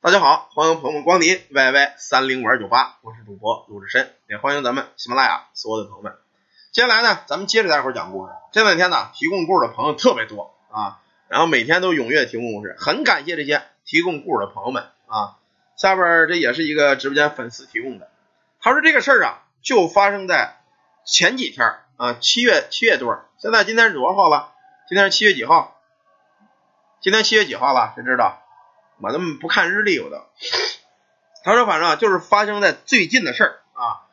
大家好，欢迎朋友们光临 YY 三零五二九八，我是主播鲁智深，也欢迎咱们喜马拉雅所有的朋友们。接下来呢，咱们接着大伙儿讲故事。这两天呢，提供故事的朋友特别多啊，然后每天都踊跃提供故事，很感谢这些提供故事的朋友们啊。下边这也是一个直播间粉丝提供的，他说这个事儿啊，就发生在前几天啊，七月七月多，现在今天是多少号了？今天是七月几号？今天七月几号了？谁知道？我他妈不看日历？我都。他说反正就是发生在最近的事儿啊。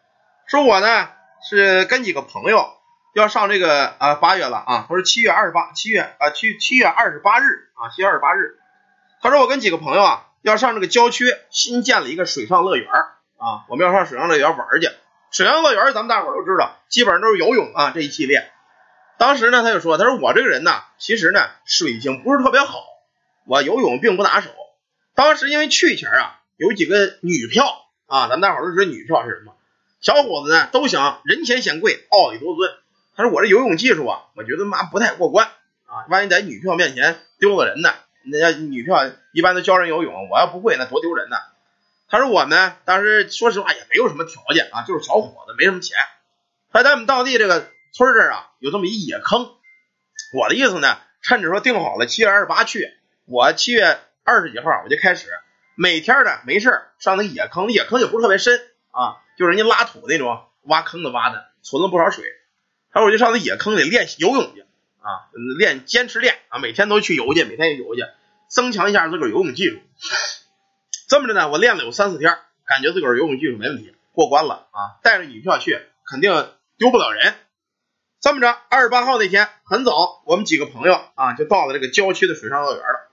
说我呢是跟几个朋友要上这个啊八月了啊。他说七月二十八，七月啊七七月二十八日啊，七月二十八日。他说我跟几个朋友啊要上这个郊区新建了一个水上乐园啊，我们要上水上乐园玩去。水上乐园咱们大伙都知道，基本上都是游泳啊这一系列。当时呢他就说，他说我这个人呢其实呢水性不是特别好，我游泳并不拿手。当时因为去前啊，有几个女票啊，咱大伙都知道女票是什么。小伙子呢都想人前显贵，傲里多尊。他说我这游泳技术啊，我觉得妈不太过关啊，万一在女票面前丢了人呢？那家女票一般都教人游泳，我要不会那多丢人呢。他说我呢，当时说实话也没有什么条件啊，就是小伙子没什么钱。他在我们当地这个村这儿啊，有这么一野坑。我的意思呢，趁着说定好了七月二十八去，我七月。二十几号我就开始每天的没事上那野坑，野坑也不是特别深啊，就是人家拉土那种挖坑的挖的，存了不少水。他说我就上那野坑里练习游泳去啊，练坚持练啊，每天都去游去，每天游去，增强一下自个儿游泳技术。这么着呢，我练了有三四天，感觉自个儿游泳技术没问题，过关了啊。带着女票去，肯定丢不了人。这么着，二十八号那天很早，我们几个朋友啊就到了这个郊区的水上乐园了。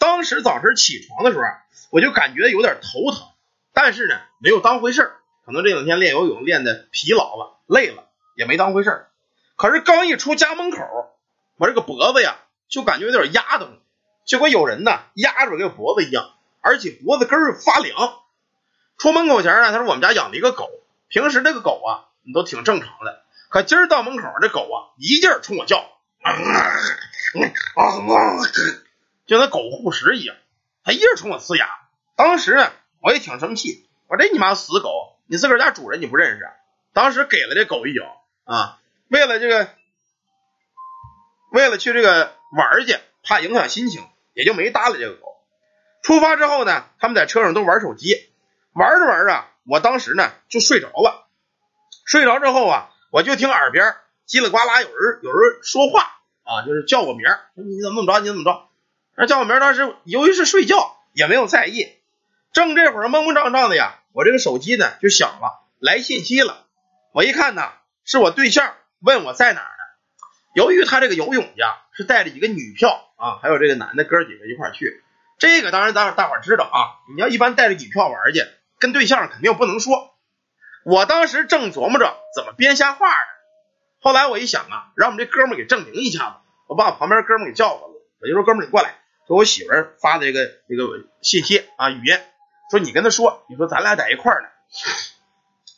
当时早晨起床的时候啊，我就感觉有点头疼，但是呢，没有当回事儿。可能这两天练游泳练的疲劳了，累了，也没当回事儿。可是刚一出家门口，我这个脖子呀，就感觉有点压的，就跟有人呢压着这个脖子一样，而且脖子根儿发凉。出门口前呢，他说我们家养了一个狗，平时这个狗啊你，都挺正常的，可今儿到门口，这狗啊，一劲儿冲我叫啊啊啊。就跟狗护食一样，它一直冲我呲牙。当时，我也挺生气，我这你妈死狗，你自个儿家主人你不认识？当时给了这狗一脚啊，为了这个，为了去这个玩去，怕影响心情，也就没搭理这个狗。出发之后呢，他们在车上都玩手机，玩着玩着，我当时呢就睡着了。睡着之后啊，我就听耳边叽里呱啦有人有人说话啊，就是叫我名儿，你怎么怎么着，你怎么着？那叫我名当时由于是睡觉，也没有在意。正这会儿蒙蒙胀胀的呀，我这个手机呢就响了，来信息了。我一看呢，是我对象问我在哪儿呢。由于他这个游泳呀是带着几个女票啊，还有这个男的哥几个一块去。这个当然大大伙知道啊，你要一般带着女票玩去，跟对象肯定不能说。我当时正琢磨着怎么编瞎话呢，后来我一想啊，让我们这哥们给证明一下子，我把我旁边哥们给叫过来了，我就说哥们你过来。给我媳妇儿发的这个这个信息啊，语音说你跟他说，你说咱俩在一块儿呢。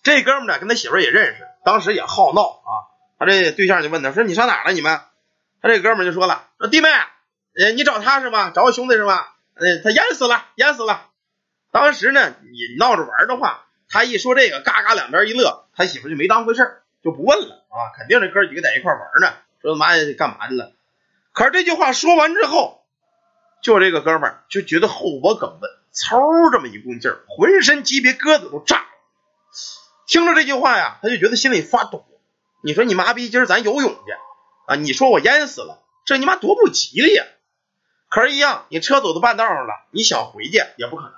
这哥们呢跟他媳妇儿也认识，当时也好闹啊。他这对象就问他说你上哪了你们？他这哥们就说了说弟妹，呃你找他是吗？找我兄弟是吗？呃他淹死了淹死了。当时呢你闹着玩的话，他一说这个嘎嘎两边一乐，他媳妇就没当回事就不问了啊。肯定这哥几个在一块玩呢，说他妈干嘛去了？可是这句话说完之后。就这个哥们儿就觉得后脖梗子嗖这么一股劲儿，浑身鸡皮疙瘩都炸了。听着这句话呀，他就觉得心里发抖。你说你妈逼，今儿咱游泳去啊？你说我淹死了，这你妈多不吉利呀！可是，一样，你车走到半道上了，你想回去也不可能，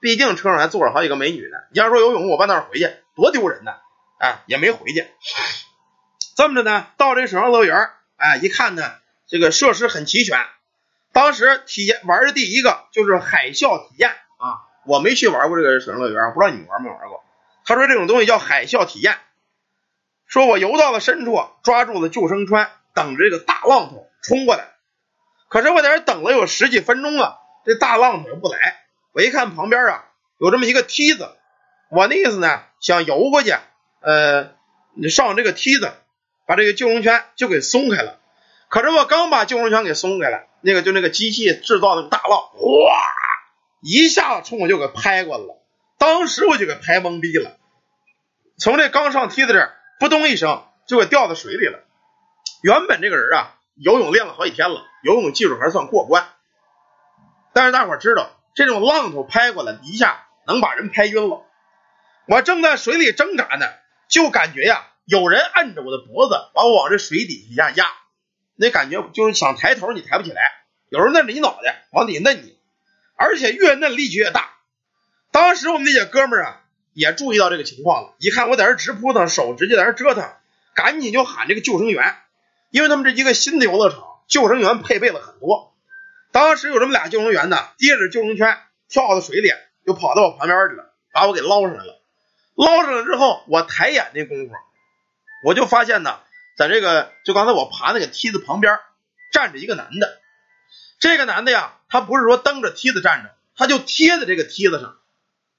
毕竟车上还坐着好几个美女呢。你要说游泳，我半道回去多丢人呢！哎，也没回去。这么着呢，到这水上乐园，哎，一看呢，这个设施很齐全。当时体验玩的第一个就是海啸体验啊，我没去玩过这个水上乐园，不知道你们玩没玩过。他说这种东西叫海啸体验，说我游到了深处，抓住了救生圈，等着这个大浪头冲过来。可是我在这等了有十几分钟了，这大浪头不来。我一看旁边啊有这么一个梯子，我那意思呢想游过去，呃，你上这个梯子，把这个救生圈就给松开了。可是我刚把救生圈给松开了。那个就那个机器制造那个大浪，哗，一下子冲我就给拍过来了，当时我就给拍懵逼了，从这刚上梯子这儿，扑通一声就给掉到水里了。原本这个人啊，游泳练了好几天了，游泳技术还算过关，但是大伙知道，这种浪头拍过来，一下能把人拍晕了。我正在水里挣扎呢，就感觉呀，有人按着我的脖子，把我往这水底下压，那感觉就是想抬头你抬不起来，有时候摁着你脑袋往底下摁你，而且越摁力气越大。当时我们那些哥们儿啊，也注意到这个情况了，一看我在这直扑腾，手直接在这折腾，赶紧就喊这个救生员，因为他们这一个新的游乐场，救生员配备了很多。当时有这么俩救生员呢，提着救生圈跳到水里，就跑到我旁边去了，把我给捞上来了。捞上来之后，我抬眼那功夫，我就发现呢，在这个就刚才我爬那个梯子旁边站着一个男的。这个男的呀，他不是说蹬着梯子站着，他就贴在这个梯子上，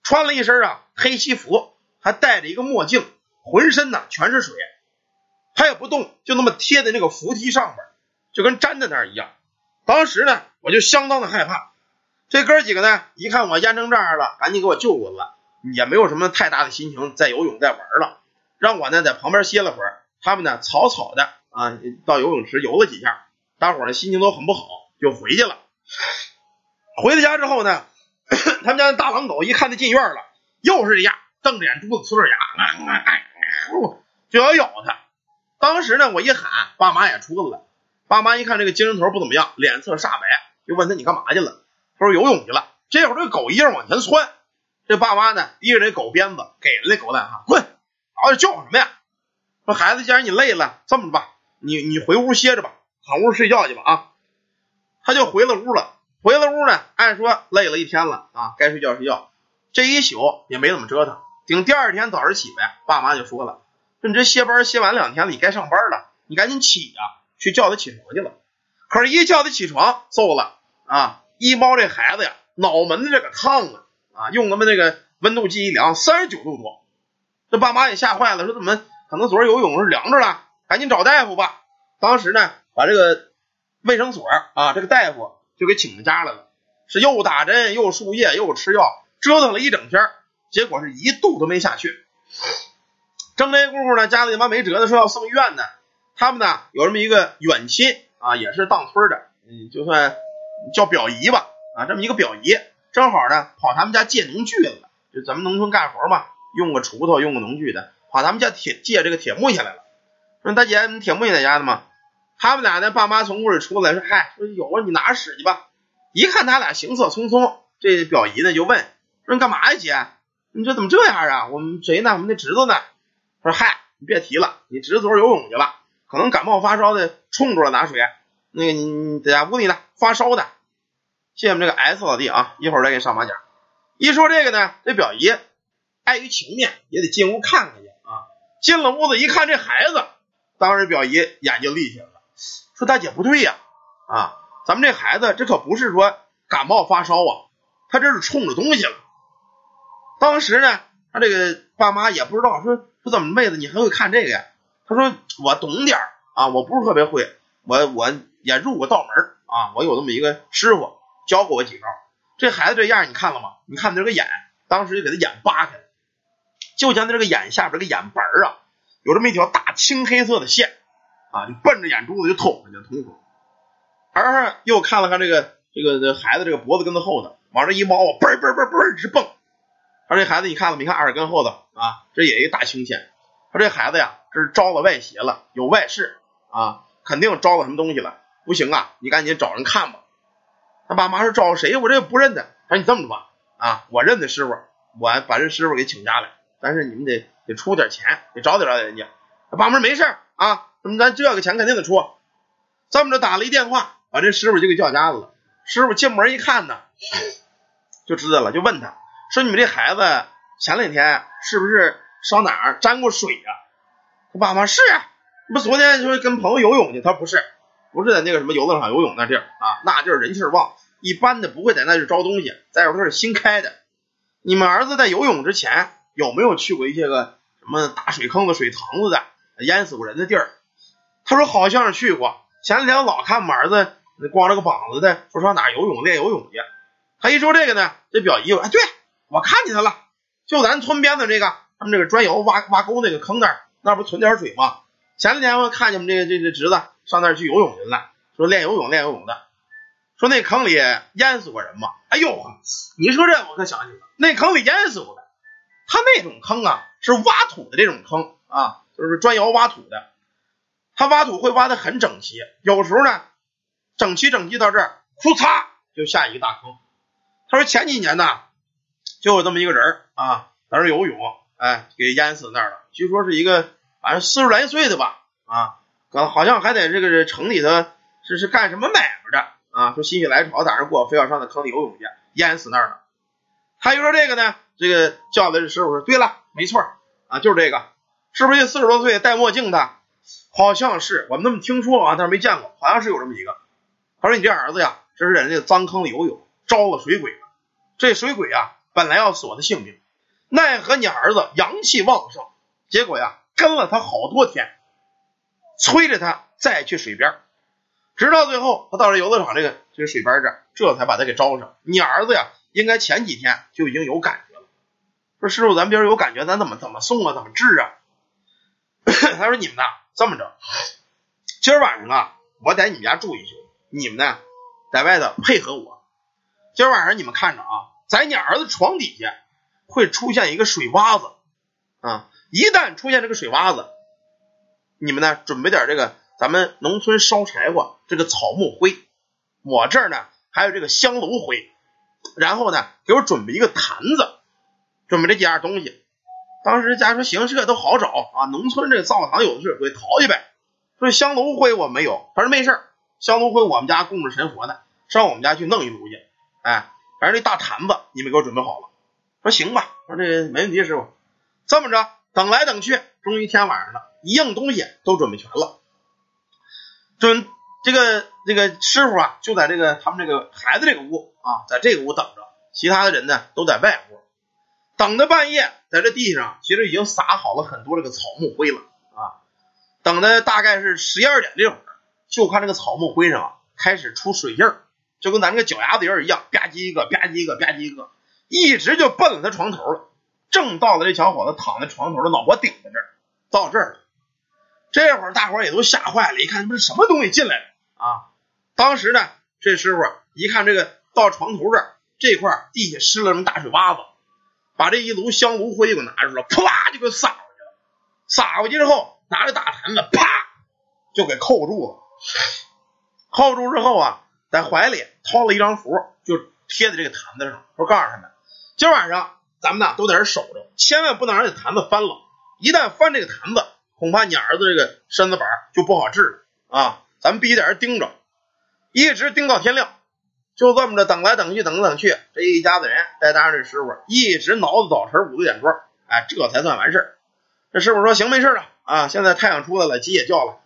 穿了一身啊黑西服，还戴着一个墨镜，浑身呢全是水，他也不动，就那么贴在那个扶梯上边，就跟粘在那儿一样。当时呢，我就相当的害怕。这哥几个呢，一看我淹成这样了，赶紧给我救过来。也没有什么太大的心情再游泳再玩了，让我呢在旁边歇了会儿。他们呢草草的啊到游泳池游了几下，大伙呢心情都很不好，就回去了。回到家之后呢，他们家的大狼狗一看他进院了，又是这样瞪着眼珠子呲着牙，就要咬他。当时呢我一喊，爸妈也出来了。爸妈一看这个精神头不怎么样，脸色煞白，就问他你干嘛去了？他说游泳去了。这会儿这狗一样往前窜。这爸妈呢，提着这狗鞭子，给了那狗蛋哈，滚！老子叫什么呀？说孩子，既然你累了，这么着吧，你你回屋歇着吧，躺屋睡觉去吧啊！他就回了屋了。回了屋呢，按说累了一天了啊，该睡觉睡觉。这一宿也没怎么折腾。顶第二天早上起来，爸妈就说了：“说你这歇班歇完两天了，你该上班了，你赶紧起呀，去叫他起床去了。”可是，一叫他起床，揍了啊！一猫这孩子呀，脑门子这个烫啊！啊，用他们那个温度计一量，三十九度多，这爸妈也吓坏了，说怎么可能昨儿游泳是凉着了？赶紧找大夫吧。当时呢，把这个卫生所啊，这个大夫就给请到家来了，是又打针又输液又吃药，折腾了一整天，结果是一度都没下去。正这功夫呢，家里妈没辙的说要送医院呢，他们呢有这么一个远亲啊，也是当村的，嗯，就算叫表姨吧，啊，这么一个表姨。正好呢，跑他们家借农具来了，就咱们农村干活嘛，用个锄头，用个农具的，把他们家铁借这个铁木下来了。说大姐，你铁木也在家呢吗？他们俩呢，爸妈从屋里出来，说嗨，说有啊，你拿着使去吧。一看他俩行色匆匆，这表姨呢就问，说你干嘛呀，姐？你这怎么这样啊？我们谁呢？我们那侄子呢？说嗨，你别提了，你侄子昨游泳去了，可能感冒发烧的冲着了拿水，那个你在家屋里呢，发烧的。谢谢我们这个 S 老弟啊，一会儿再给你上马甲。一说这个呢，这表姨碍于情面，也得进屋看看去。进了屋子一看，这孩子，当时表姨眼睛立起来了，说：“大姐不对呀，啊，咱们这孩子这可不是说感冒发烧啊，他这是冲着东西了。”当时呢，他这个爸妈也不知道，说说怎么妹子你还会看这个呀？他说：“我懂点啊，我不是特别会，我我也入过道门啊，我有这么一个师傅。”教过我几招，这孩子这样你看了吗？你看他这个眼，当时就给他眼扒开了，就像他这个眼下边这个眼白啊，有这么一条大青黑色的线啊，就奔着眼珠子就捅上去，捅出。而又看了看这个这个这孩子这个脖子跟子后头，往这一猫啊，嘣嘣嘣嘣直蹦。他这孩子你看了没？看耳根后头啊，这也一大青线。他这孩子呀，这是招了外邪了，有外事啊，肯定招了什么东西了。不行啊，你赶紧找人看吧。他爸妈说找谁？我这不认得。他说你这么着吧，啊，我认得师傅，我把这师傅给请家来，但是你们得得出点钱，得找点人家。他爸妈没事啊，那咱这个钱肯定得出。这么着打了一电话，把这师傅就给叫家了。师傅进门一看呢，就知道了，就问他说：“你们这孩子前两天是不是上哪儿沾过水呀？”他爸妈是啊，不昨天说跟朋友游泳去，他不是。不是在那个什么游乐场游泳那地儿啊，那地儿人气旺，一般的不会在那儿招东西。再说它是新开的。你们儿子在游泳之前有没有去过一些个什么大水坑子、水塘子的淹死过人的地儿？他说好像是去过。前两天我老看我儿子光着个膀子的，说上哪游泳练游泳去。他一说这个呢，这表姨夫哎，对我看见他了，就咱村边的这个他们这个砖窑挖挖沟那个坑那儿，那不存点水吗？前两天我看见我们这个这这侄子上那儿去游泳去了，说练游泳练游泳的，说那坑里淹死过人吗？哎呦，你说这我可想起来了，那坑里淹死过的。他那种坑啊，是挖土的这种坑啊，就是砖窑挖土的。他挖土会挖的很整齐，有时候呢，整齐整齐到这儿，呼嚓就下一个大坑。他说前几年呢，就有这么一个人啊，在这游泳，哎，给淹死那儿了。据说是一个反正四十来岁的吧，啊，好像还在这个城里头是是干什么买卖的啊？说心血来潮在那过，非要上那坑里游泳去，淹死那儿了。他就说这个呢。这个叫来这师傅说：“对了，没错啊，就是这个，是不是四十多岁戴墨镜的？好像是，我们那么听说啊，但是没见过，好像是有这么一个。他说你这儿子呀，这是在那脏坑里游泳，招了水鬼了。这水鬼啊，本来要索他性命，奈何你儿子阳气旺盛，结果呀，跟了他好多天，催着他再去水边，直到最后他到了游乐场这个这个水边这，这才把他给招上。你儿子呀，应该前几天就已经有感觉。”说师傅，咱边有感觉，咱怎么怎么送啊？怎么治啊？他说你们呢，这么着，今儿晚上啊，我在你们家住一宿，你们呢，在外头配合我。今儿晚上你们看着啊，在你儿子床底下会出现一个水洼子啊，一旦出现这个水洼子，你们呢准备点这个咱们农村烧柴火这个草木灰，我这儿呢还有这个香炉灰，然后呢给我准备一个坛子。准备这几样东西，当时家说行，这都好找啊。农村这灶堂有的是，给淘去呗。说香炉灰我没有，他说没事香炉灰我们家供着神佛呢，上我们家去弄一炉去。哎，反正这大坛子你们给我准备好了。说行吧，说这没问题，师傅。这么着，等来等去，终于天晚上了，一应东西都准备全了。准这个这个师傅啊，就在这个他们这个孩子这个屋啊，在这个屋等着，其他的人呢都在外屋。等到半夜，在这地上其实已经撒好了很多这个草木灰了啊。等的大概是十一二点这会儿，就看这个草木灰上开始出水印儿，就跟咱这个脚丫子印儿一样，吧唧一个，吧唧一个，吧唧一个，一直就奔了他床头了。正到了这小伙子躺在床头的脑瓜顶在这儿，到这儿了。这会儿大伙儿也都吓坏了，一看这是什么东西进来了啊！当时呢，这师傅一看这个到床头这儿这块地下湿了这么大水洼子。把这一炉香炉灰给拿出来，啪就给撒过去了。撒过去之后，拿着大坛子，啪就给扣住了。扣住之后啊，在怀里掏了一张符，就贴在这个坛子上。说告诉他们，今晚上咱们呢都在这守着，千万不能让这坛子翻了。一旦翻这个坛子，恐怕你儿子这个身子板就不好治了啊！咱们必须在这盯着，一直盯到天亮。就这么着等来等去，等来等去，这一家子人再搭上这师傅，一直熬到早晨五六点钟，哎，这才算完事儿。这师傅说：“行，没事了啊，现在太阳出来了，鸡也叫了，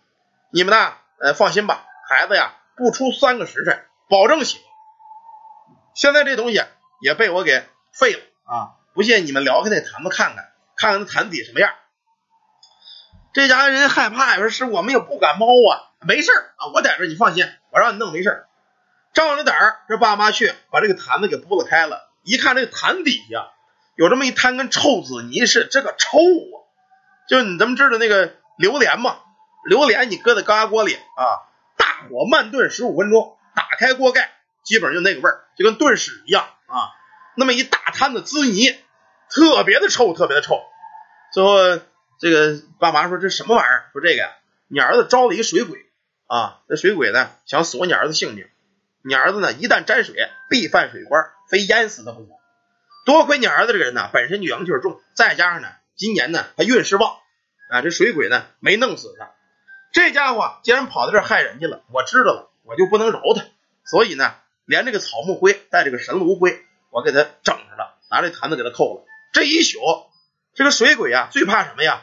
你们呢，呃，放心吧，孩子呀，不出三个时辰，保证醒。现在这东西也被我给废了啊，不信你们撩开那坛子看看，看看那坛底什么样。”这家人害怕呀，说：“师傅，我们也不敢猫啊，没事啊，我在这，你放心，我让你弄没事。”仗着胆儿，这爸妈去把这个坛子给拨了开了，一看这个坛底下有这么一滩跟臭紫泥似的，这个臭啊！就是你咱们知道那个榴莲嘛，榴莲你搁在高压锅里啊，大火慢炖十五分钟，打开锅盖，基本上就那个味儿，就跟炖屎一样啊。那么一大滩子滋泥，特别的臭，特别的臭。最后这个爸妈说这什么玩意儿？说这个呀，你儿子招了一个水鬼啊，那水鬼呢想索你儿子性命。你儿子呢？一旦沾水，必犯水官，非淹死他不可。多亏你儿子这个人呢，本身就阳气重，再加上呢，今年呢他运势旺啊，这水鬼呢没弄死他。这家伙既然跑到这害人去了，我知道了，我就不能饶他。所以呢，连这个草木灰带这个神炉灰，我给他整上了，拿这坛子给他扣了。这一宿，这个水鬼啊，最怕什么呀？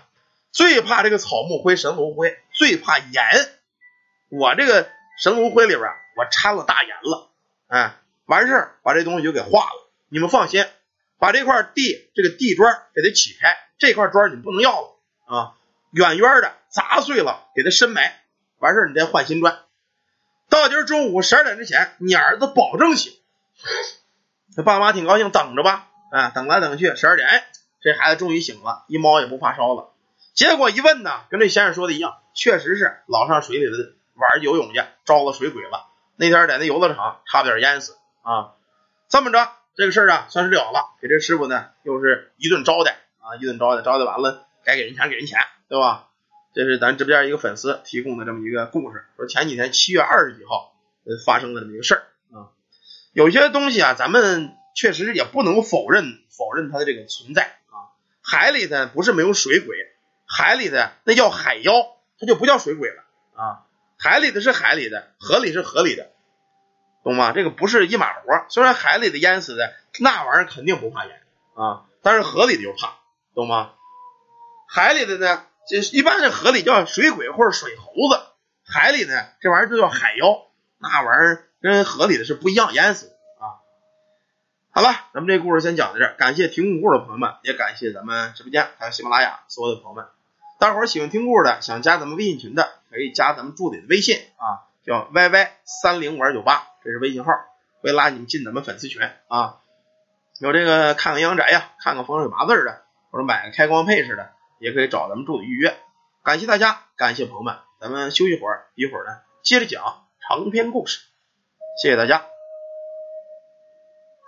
最怕这个草木灰、神炉灰，最怕盐。我这个神炉灰里边。我掺了大盐了，哎，完事儿把这东西就给化了。你们放心，把这块地这个地砖给它起开，这块砖你不能要了啊，远远的砸碎了，给它深埋。完事儿你再换新砖。到今儿中午十二点之前，你儿子保证醒。他爸妈挺高兴，等着吧，啊，等来等去，十二点，哎，这孩子终于醒了，一猫也不发烧了。结果一问呢，跟这先生说的一样，确实是老上水里头玩游泳去，招了水鬼了。那天在那游乐场差点淹死啊。这么着，这个事儿啊算是了了，给这师傅呢又是一顿招待啊，一顿招待，招待完了该给人钱给人钱，对吧？这是咱直播间一个粉丝提供的这么一个故事，说前几天七月二十几号发生的这么一个事儿啊。有些东西啊，咱们确实也不能否认否认它的这个存在啊。海里的不是没有水鬼，海里的那叫海妖，它就不叫水鬼了啊。海里的是海里的，河里是河里的。懂吗？这个不是一码活。虽然海里的淹死的那玩意儿肯定不怕淹啊，但是河里的就怕，懂吗？海里的呢，这一般这河里叫水鬼或者水猴子，海里的这玩意儿就叫海妖，那玩意儿跟河里的是不一样，淹死啊。好了，咱们这故事先讲到这儿，感谢提供故事的朋友们，也感谢咱们直播间还有喜马拉雅所有的朋友们。大伙儿喜欢听故事的，想加咱们微信群的，可以加咱们助理的微信啊，叫 yy 三零五二九八。这是微信号，会拉你们进咱们粉丝群啊。有这个看看阴阳宅呀，看看风水八字的，或者买个开光配饰的，也可以找咱们助理预约。感谢大家，感谢朋友们，咱们休息会儿，一会儿呢接着讲长篇故事。谢谢大家。